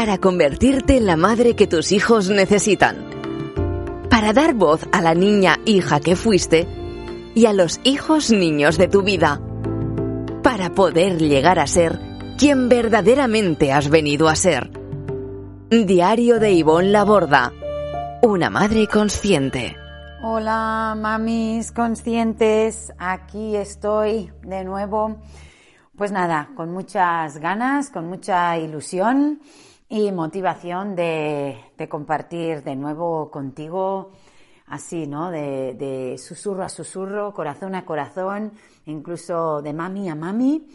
para convertirte en la madre que tus hijos necesitan, para dar voz a la niña hija que fuiste y a los hijos niños de tu vida, para poder llegar a ser quien verdaderamente has venido a ser. Diario de Ivonne Laborda, una madre consciente. Hola, mamis conscientes, aquí estoy de nuevo. Pues nada, con muchas ganas, con mucha ilusión y motivación de, compartir de nuevo contigo, así, ¿no? De, susurro a susurro, corazón a corazón, incluso de mami a mami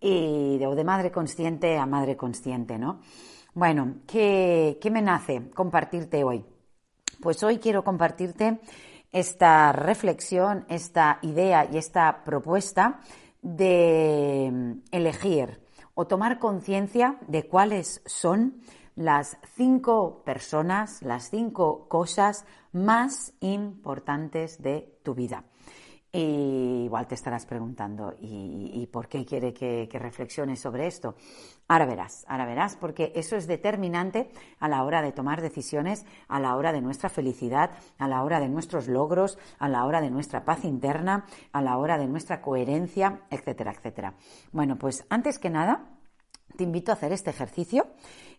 y de, de madre consciente a madre consciente, ¿no? Bueno, ¿qué, ¿qué me nace compartirte hoy? Pues hoy quiero compartirte esta reflexión, esta idea y esta propuesta de mm, elegir o tomar conciencia de cuáles son las cinco personas, las cinco cosas más importantes de tu vida. Y igual te estarás preguntando, ¿y, por qué quiere que, que reflexiones sobre esto? Ahora verás, ahora verás, porque eso es determinante a la hora de tomar decisiones, a la hora de nuestra felicidad, a la hora de nuestros logros, a la hora de nuestra paz interna, a la hora de nuestra coherencia, etcétera, etcétera. Bueno, pues antes que nada, te invito a hacer este ejercicio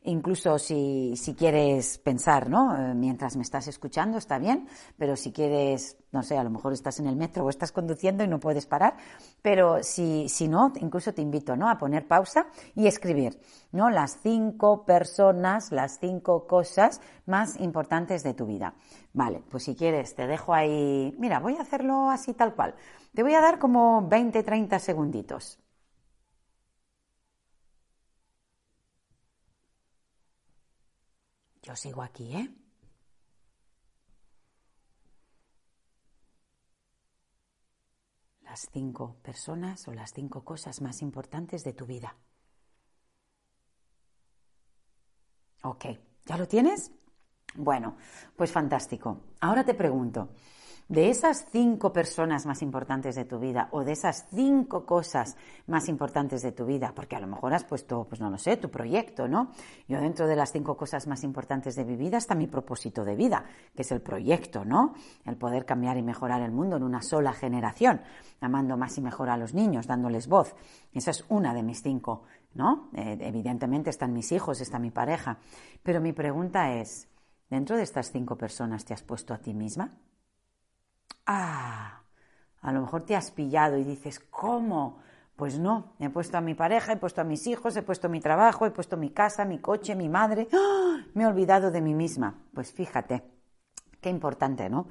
Incluso si, si quieres pensar, ¿no? Eh, mientras me estás escuchando, está bien, pero si quieres, no sé, a lo mejor estás en el metro o estás conduciendo y no puedes parar, pero si, si no, incluso te invito, ¿no? A poner pausa y escribir, ¿no? Las cinco personas, las cinco cosas más importantes de tu vida. Vale, pues si quieres, te dejo ahí, mira, voy a hacerlo así tal cual. Te voy a dar como 20, 30 segunditos. Yo sigo aquí, ¿eh? Las cinco personas o las cinco cosas más importantes de tu vida. Ok, ¿ya lo tienes? Bueno, pues fantástico. Ahora te pregunto, de esas cinco personas más importantes de tu vida o de esas cinco cosas más importantes de tu vida, porque a lo mejor has puesto, pues no lo sé, tu proyecto, ¿no? Yo dentro de las cinco cosas más importantes de mi vida está mi propósito de vida, que es el proyecto, ¿no? El poder cambiar y mejorar el mundo en una sola generación, amando más y mejor a los niños, dándoles voz. Esa es una de mis cinco, ¿no? Eh, evidentemente están mis hijos, está mi pareja. Pero mi pregunta es, ¿dentro de estas cinco personas te has puesto a ti misma? Ah, a lo mejor te has pillado y dices, ¿cómo? Pues no, he puesto a mi pareja, he puesto a mis hijos, he puesto mi trabajo, he puesto mi casa, mi coche, mi madre, ¡Ah! me he olvidado de mí misma. Pues fíjate, qué importante, ¿no?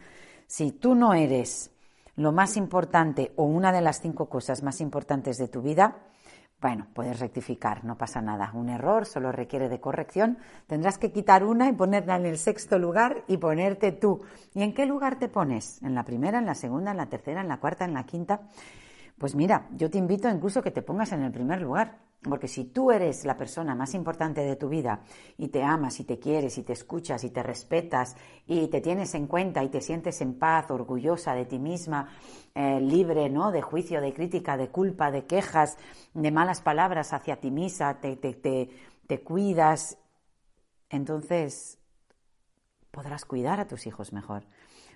Si tú no eres lo más importante o una de las cinco cosas más importantes de tu vida, bueno, puedes rectificar, no pasa nada. Un error solo requiere de corrección. Tendrás que quitar una y ponerla en el sexto lugar y ponerte tú. ¿Y en qué lugar te pones? ¿En la primera, en la segunda, en la tercera, en la cuarta, en la quinta? Pues mira, yo te invito incluso que te pongas en el primer lugar. Porque si tú eres la persona más importante de tu vida y te amas y te quieres y te escuchas y te respetas y te tienes en cuenta y te sientes en paz, orgullosa de ti misma, eh, libre ¿no? de juicio, de crítica, de culpa, de quejas, de malas palabras hacia ti misma, te, te, te, te cuidas, entonces podrás cuidar a tus hijos mejor,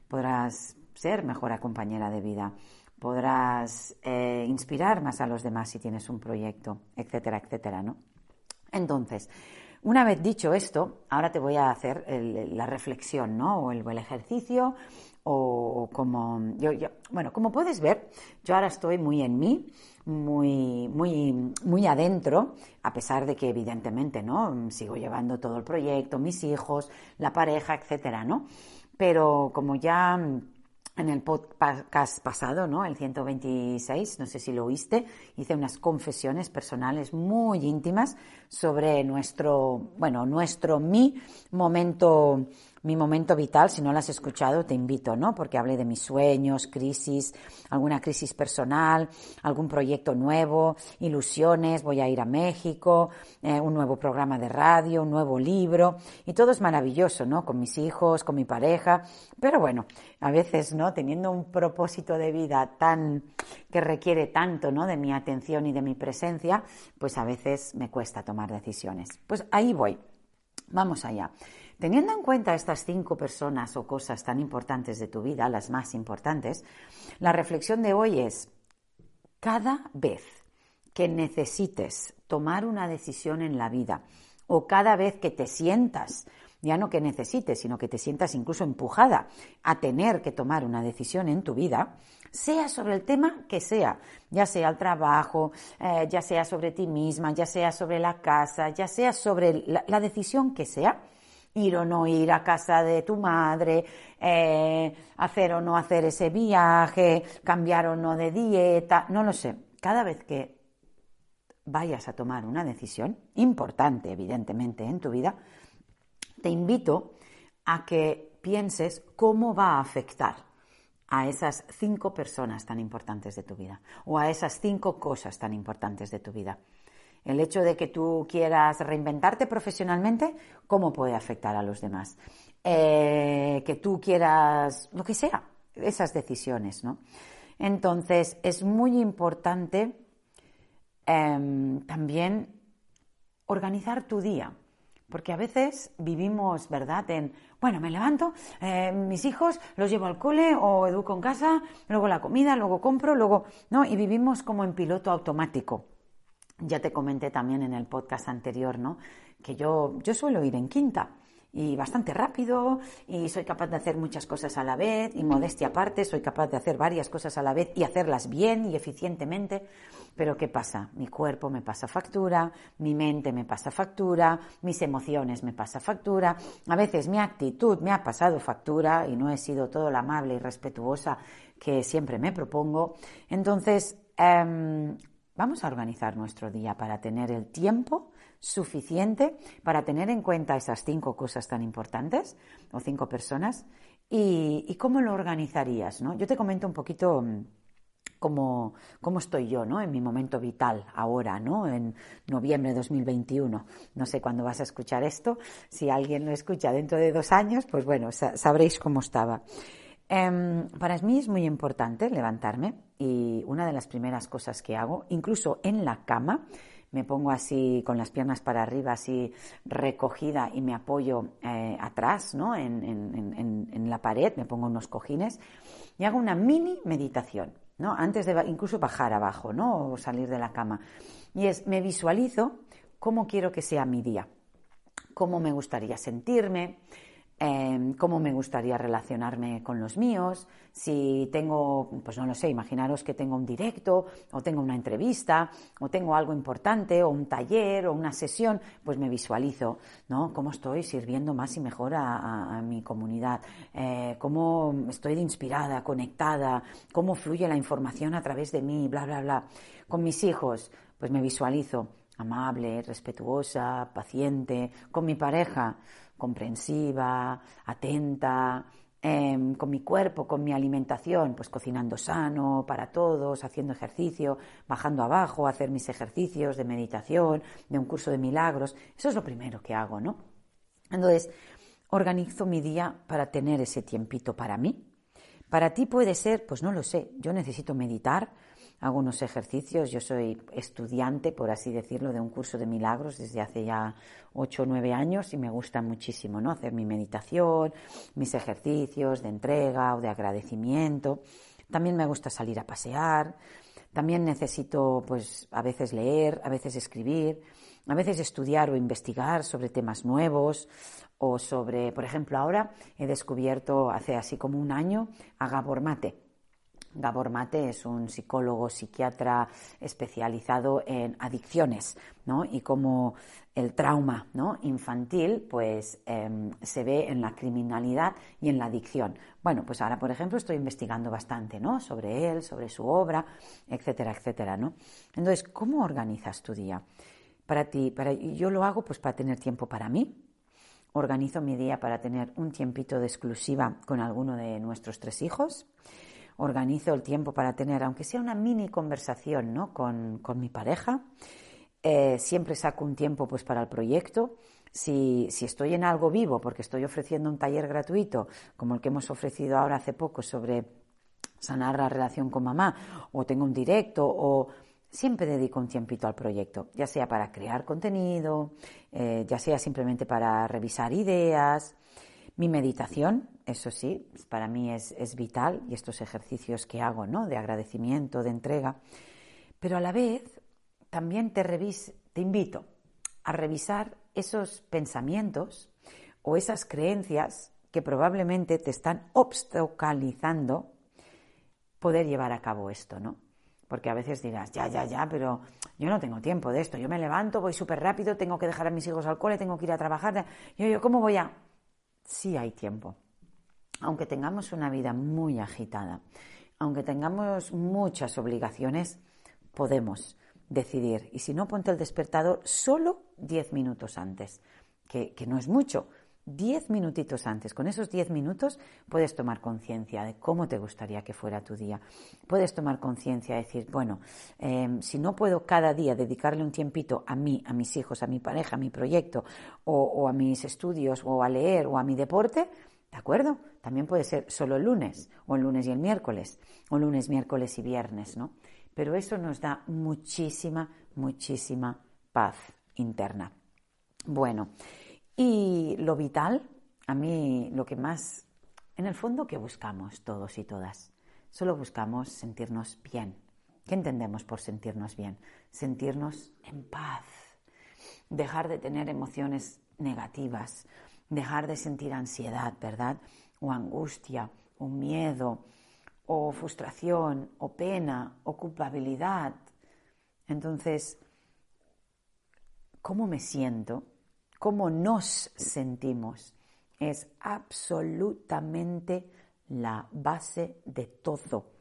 podrás ser mejor compañera de vida podrás eh, inspirar más a los demás si tienes un proyecto, etcétera, etcétera, ¿no? Entonces, una vez dicho esto, ahora te voy a hacer la reflexión, ¿no? O el, ejercicio, o, como, yo, bueno, como puedes ver, yo ahora estoy muy en mí, muy, muy, muy adentro, a pesar de que evidentemente, ¿no? Sigo llevando todo el proyecto, mis hijos, la pareja, etcétera, ¿no? Pero como ya en el podcast pasado, ¿no? El 126, no sé si lo oíste, hice unas confesiones personales muy íntimas sobre nuestro, bueno, nuestro mi momento mi momento vital, si no lo has escuchado, te invito, ¿no? Porque hablé de mis sueños, crisis, alguna crisis personal, algún proyecto nuevo, ilusiones, voy a ir a México, eh, un nuevo programa de radio, un nuevo libro, y todo es maravilloso, ¿no? Con mis hijos, con mi pareja, pero bueno, a veces, ¿no? Teniendo un propósito de vida tan, que requiere tanto, ¿no? De mi atención y de mi presencia, pues a veces me cuesta tomar decisiones. Pues ahí voy. Vamos allá. Teniendo en cuenta estas cinco personas o cosas tan importantes de tu vida, las más importantes, la reflexión de hoy es, cada vez que necesites tomar una decisión en la vida o cada vez que te sientas, ya no que necesites, sino que te sientas incluso empujada a tener que tomar una decisión en tu vida, sea sobre el tema que sea, ya sea el trabajo, eh, ya sea sobre ti misma, ya sea sobre la casa, ya sea sobre la, decisión que sea, ir o no ir a casa de tu madre, eh, hacer o no hacer ese viaje, cambiar o no de dieta, no lo sé. Cada vez que vayas a tomar una decisión importante, evidentemente, en tu vida, te invito a que pienses cómo va a afectar a esas cinco personas tan importantes de tu vida o a esas cinco cosas tan importantes de tu vida. El hecho de que tú quieras reinventarte profesionalmente, ¿cómo puede afectar a los demás? Eh, que tú quieras, lo que sea, esas decisiones, ¿no? Entonces, es muy importante em, también organizar tu día. Porque a veces vivimos, ¿verdad?, en, bueno, me levanto, eh, mis hijos los llevo al cole o educo en casa, luego la comida, luego compro, luego, ¿no? Y vivimos como en piloto automático. Ya te comenté también en el podcast anterior, ¿no? Que yo, yo suelo ir en quinta y bastante rápido y soy capaz de hacer muchas cosas a la vez y modestia aparte, soy capaz de hacer varias cosas a la vez y hacerlas bien y eficientemente. Pero ¿qué pasa? Mi cuerpo me pasa factura, mi mente me pasa factura, mis emociones me pasa factura, a veces mi actitud me ha pasado factura y no he sido todo la amable y respetuosa que siempre me propongo. Entonces, em, vamos a organizar nuestro día para tener el tiempo suficiente para tener en cuenta esas cinco cosas tan importantes o cinco personas y, cómo lo organizarías, ¿no? Yo te comento un poquito mm, cómo, cómo, estoy yo, ¿no? En mi momento vital ahora, ¿no? En noviembre de 2021. No sé cuándo vas a escuchar esto. Si alguien lo escucha dentro de dos años, pues bueno, sabréis cómo estaba. Em, para mí es muy importante levantarme y una de las primeras cosas que hago, incluso en la cama, me pongo así con las piernas para arriba, así recogida y me apoyo eh, atrás, ¿no? En, la pared, me pongo unos cojines y hago una mini meditación, ¿no? Antes de incluso bajar abajo, ¿no? O salir de la cama. Y es, me visualizo cómo quiero que sea mi día, cómo me gustaría sentirme, Em, cómo me gustaría relacionarme con los míos, si tengo, pues no lo sé, imaginaros que tengo un directo o tengo una entrevista o tengo algo importante o un taller o una sesión, pues me visualizo, ¿no? Cómo estoy sirviendo más y mejor a, mi comunidad, eh, cómo estoy inspirada, conectada, cómo fluye la información a través de mí, bla, bla, bla. Con mis hijos, pues me visualizo amable, respetuosa, paciente, con mi pareja, comprensiva, atenta, em, con mi cuerpo, con mi alimentación, pues cocinando sano para todos, haciendo ejercicio, bajando abajo, hacer mis ejercicios de meditación, de un curso de milagros. Eso es lo primero que hago, ¿no? Entonces, organizo mi día para tener ese tiempito para mí. Para ti puede ser, pues no lo sé, yo necesito meditar, hago unos ejercicios. Yo soy estudiante, por así decirlo, de un curso de milagros desde hace ya ocho o nueve años y me gusta muchísimo, ¿no? Hacer mi meditación, mis ejercicios de entrega o de agradecimiento. También me gusta salir a pasear. También necesito, pues, a veces leer, a veces escribir, a veces estudiar o investigar sobre temas nuevos o sobre, por ejemplo, ahora he descubierto hace así como un año a Gabor Mate Gabor Mate es un psicólogo psiquiatra especializado en adicciones, ¿no? Y como el trauma ¿no? infantil pues em, se ve en la criminalidad y en la adicción. Bueno, pues ahora, por ejemplo, estoy investigando bastante ¿no? sobre él, sobre su obra, etcétera, etcétera. ¿no? Entonces, ¿cómo organizas tu día? Para ti, para, yo lo hago pues para tener tiempo para mí. Organizo mi día para tener un tiempito de exclusiva con alguno de nuestros tres hijos organizo el tiempo para tener, aunque sea una mini conversación ¿no? con, mi pareja. Eh, siempre saco un tiempo pues, para el proyecto. Si, si, estoy en algo vivo, porque estoy ofreciendo un taller gratuito, como el que hemos ofrecido ahora hace poco sobre sanar la relación con mamá, o tengo un directo, o siempre dedico un tiempito al proyecto, ya sea para crear contenido, eh, ya sea simplemente para revisar ideas. Mi meditación, eso sí, para mí es, vital y estos ejercicios que hago, ¿no? De agradecimiento, de entrega. Pero a la vez también te, te invito a revisar esos pensamientos o esas creencias que probablemente te están obstaculizando poder llevar a cabo esto, ¿no? Porque a veces dirás, ya, ya, ya, pero yo no tengo tiempo de esto. Yo me levanto, voy súper rápido, tengo que dejar a mis hijos al cole, tengo que ir a trabajar. Yo, yo, ¿cómo voy a...? Sí hay tiempo. Aunque tengamos una vida muy agitada, aunque tengamos muchas obligaciones, podemos decidir. Y si no, ponte el despertador solo 10 minutos antes, que, que no es mucho, Diez minutitos antes. Con esos diez minutos puedes tomar conciencia de cómo te gustaría que fuera tu día. Puedes tomar conciencia de decir, bueno, em, si no puedo cada día dedicarle un tiempito a mí, a mis hijos, a mi pareja, a mi proyecto, o, a mis estudios, o a leer, o a mi deporte, ¿de acuerdo? También puede ser solo el lunes, o el lunes y el miércoles, o lunes, miércoles y viernes, ¿no? Pero eso nos da muchísima, muchísima paz interna. Bueno, y lo vital, a mí lo que más, en el fondo, que buscamos todos y todas, solo buscamos sentirnos bien. ¿Qué entendemos por sentirnos bien? Sentirnos en paz, dejar de tener emociones negativas, dejar de sentir ansiedad, ¿verdad? O angustia, o miedo, o frustración, o pena, o culpabilidad. Entonces, ¿cómo me siento? Cómo nos sentimos es absolutamente la base de todo.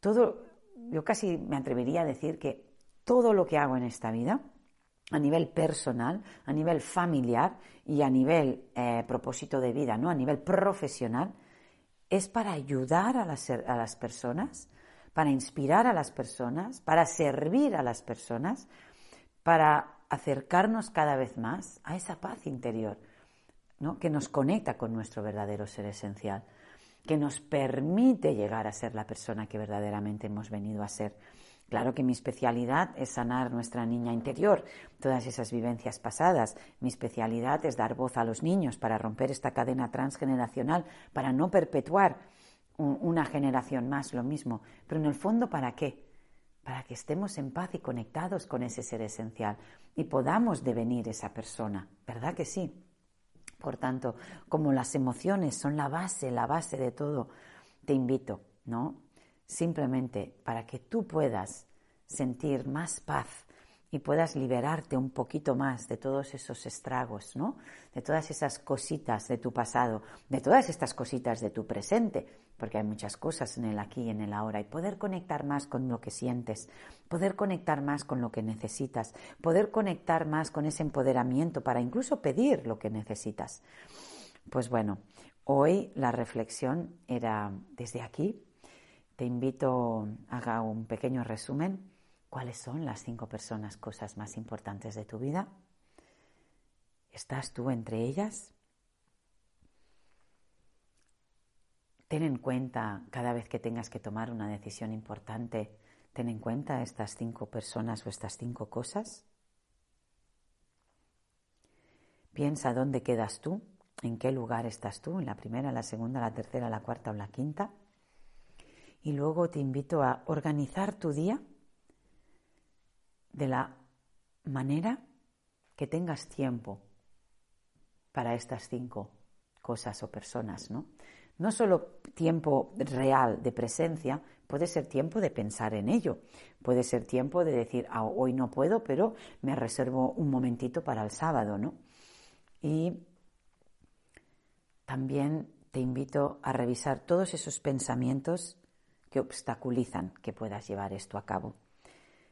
Todo, yo casi me atrevería a decir que todo lo que hago en esta vida, a nivel personal, a nivel familiar y a nivel eh, propósito de vida, ¿no? a nivel profesional, es para ayudar a las, a las personas, para inspirar a las personas, para servir a las personas, para acercarnos cada vez más a esa paz interior, ¿no? que nos conecta con nuestro verdadero ser esencial, que nos permite llegar a ser la persona que verdaderamente hemos venido a ser. Claro que mi especialidad es sanar nuestra niña interior, todas esas vivencias pasadas. Mi especialidad es dar voz a los niños para romper esta cadena transgeneracional, para no perpetuar una generación más lo mismo. Pero en el fondo, ¿para qué? Para que estemos en paz y conectados con ese ser esencial y podamos devenir esa persona, ¿verdad que sí? Por tanto, como las emociones son la base, la base de todo, te invito, ¿no? Simplemente para que tú puedas sentir más paz y puedas liberarte un poquito más de todos esos estragos, ¿no? De todas esas cositas de tu pasado, de todas estas cositas de tu presente, porque hay muchas cosas en el aquí y en el ahora, y poder conectar más con lo que sientes, poder conectar más con lo que necesitas, poder conectar más con ese empoderamiento para incluso pedir lo que necesitas. Pues bueno, hoy la reflexión era desde aquí. Te invito a haga un pequeño resumen ¿Cuáles son las cinco personas, cosas más importantes de tu vida? ¿Estás tú entre ellas? Ten en cuenta cada vez que tengas que tomar una decisión importante, ten en cuenta estas cinco personas o estas cinco cosas. Piensa dónde quedas tú, en qué lugar estás tú, en la primera, la segunda, la tercera, la cuarta o la quinta. Y luego te invito a organizar tu día de la manera que tengas tiempo para estas cinco cosas o personas, ¿no? No solo tiempo real de presencia, puede ser tiempo de pensar en ello, puede ser tiempo de decir, ah, hoy no puedo, pero me reservo un momentito para el sábado, ¿no? Y también te invito a revisar todos esos pensamientos que obstaculizan que puedas llevar esto a cabo.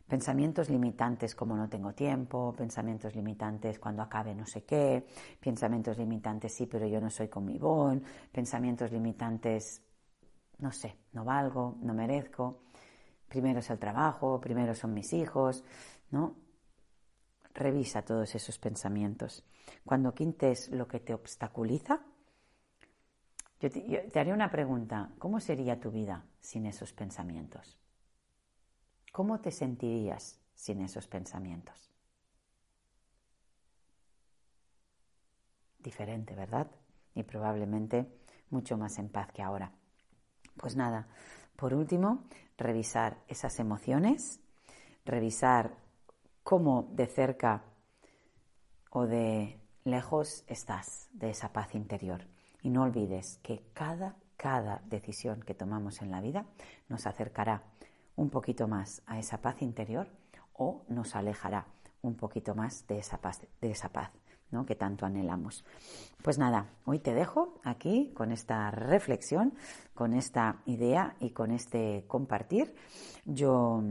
Pensamientos limitantes como no tengo tiempo, pensamientos limitantes cuando acabe no sé qué, pensamientos limitantes sí, pero yo no soy con mi bon, pensamientos limitantes no sé, no valgo, no merezco, primero es el trabajo, primero son mis hijos, ¿no? Revisa todos esos pensamientos. Cuando quintes lo que te obstaculiza, yo te, yo te una pregunta, ¿cómo sería tu vida sin esos pensamientos? ¿Cómo te sentirías sin esos pensamientos? Diferente, ¿verdad? Y probablemente mucho más en paz que ahora. Pues nada, por último, revisar esas emociones, revisar cómo de cerca o de lejos estás de esa paz interior. Y no olvides que cada, cada decisión que tomamos en la vida nos acercará un poquito más a esa paz interior o nos alejará un poquito más de esa paz, de esa paz ¿no? que tanto anhelamos. Pues nada, hoy te dejo aquí con esta reflexión, con esta idea y con este compartir. Yo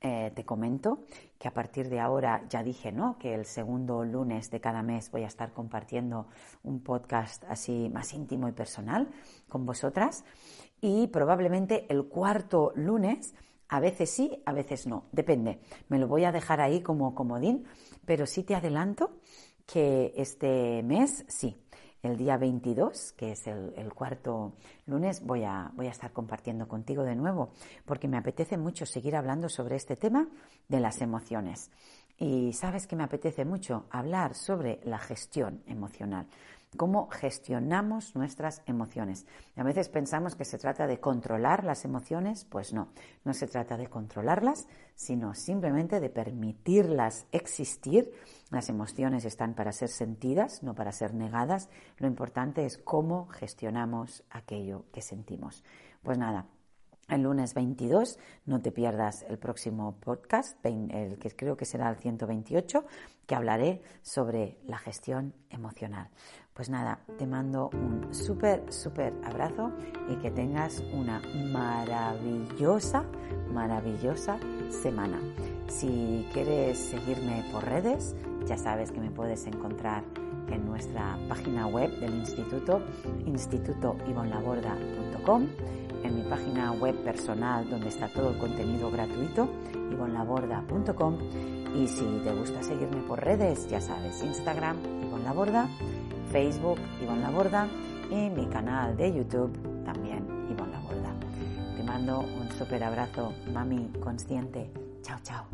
eh, te comento que a partir de ahora ya dije, ¿no? Que el segundo lunes de cada mes voy a estar compartiendo un podcast así más íntimo y personal con vosotras y probablemente el cuarto lunes, a veces sí, a veces no, depende. Me lo voy a dejar ahí como comodín, pero sí te adelanto que este mes sí. El día 22, que es el, cuarto lunes, voy a, voy a estar compartiendo contigo de nuevo, porque me apetece mucho seguir hablando sobre este tema de las emociones. Y sabes que me apetece mucho hablar sobre la gestión emocional cómo gestionamos nuestras emociones. A veces pensamos que se trata de controlar las emociones, pues no, no se trata de controlarlas, sino simplemente de permitirlas existir. Las emociones están para ser sentidas, no para ser negadas. Lo importante es cómo gestionamos aquello que sentimos. Pues nada, el lunes 22. No te pierdas el próximo podcast, el que creo que será el 128, que hablaré sobre la gestión emocional. Pues nada, te mando un súper, súper abrazo y que tengas una maravillosa, maravillosa semana. Si quieres seguirme por redes, ya sabes que me puedes encontrar en nuestra página web del instituto, institutoivonlaborda.com, en mi página web personal donde está todo el contenido gratuito, ivonlaborda.com y si te gusta seguirme por redes, ya sabes, Instagram, ivonlaborda, Facebook, Ivonne Laborda y mi canal de YouTube, también Ivonne Laborda. Te mando un súper abrazo, mami consciente. Chao, chao.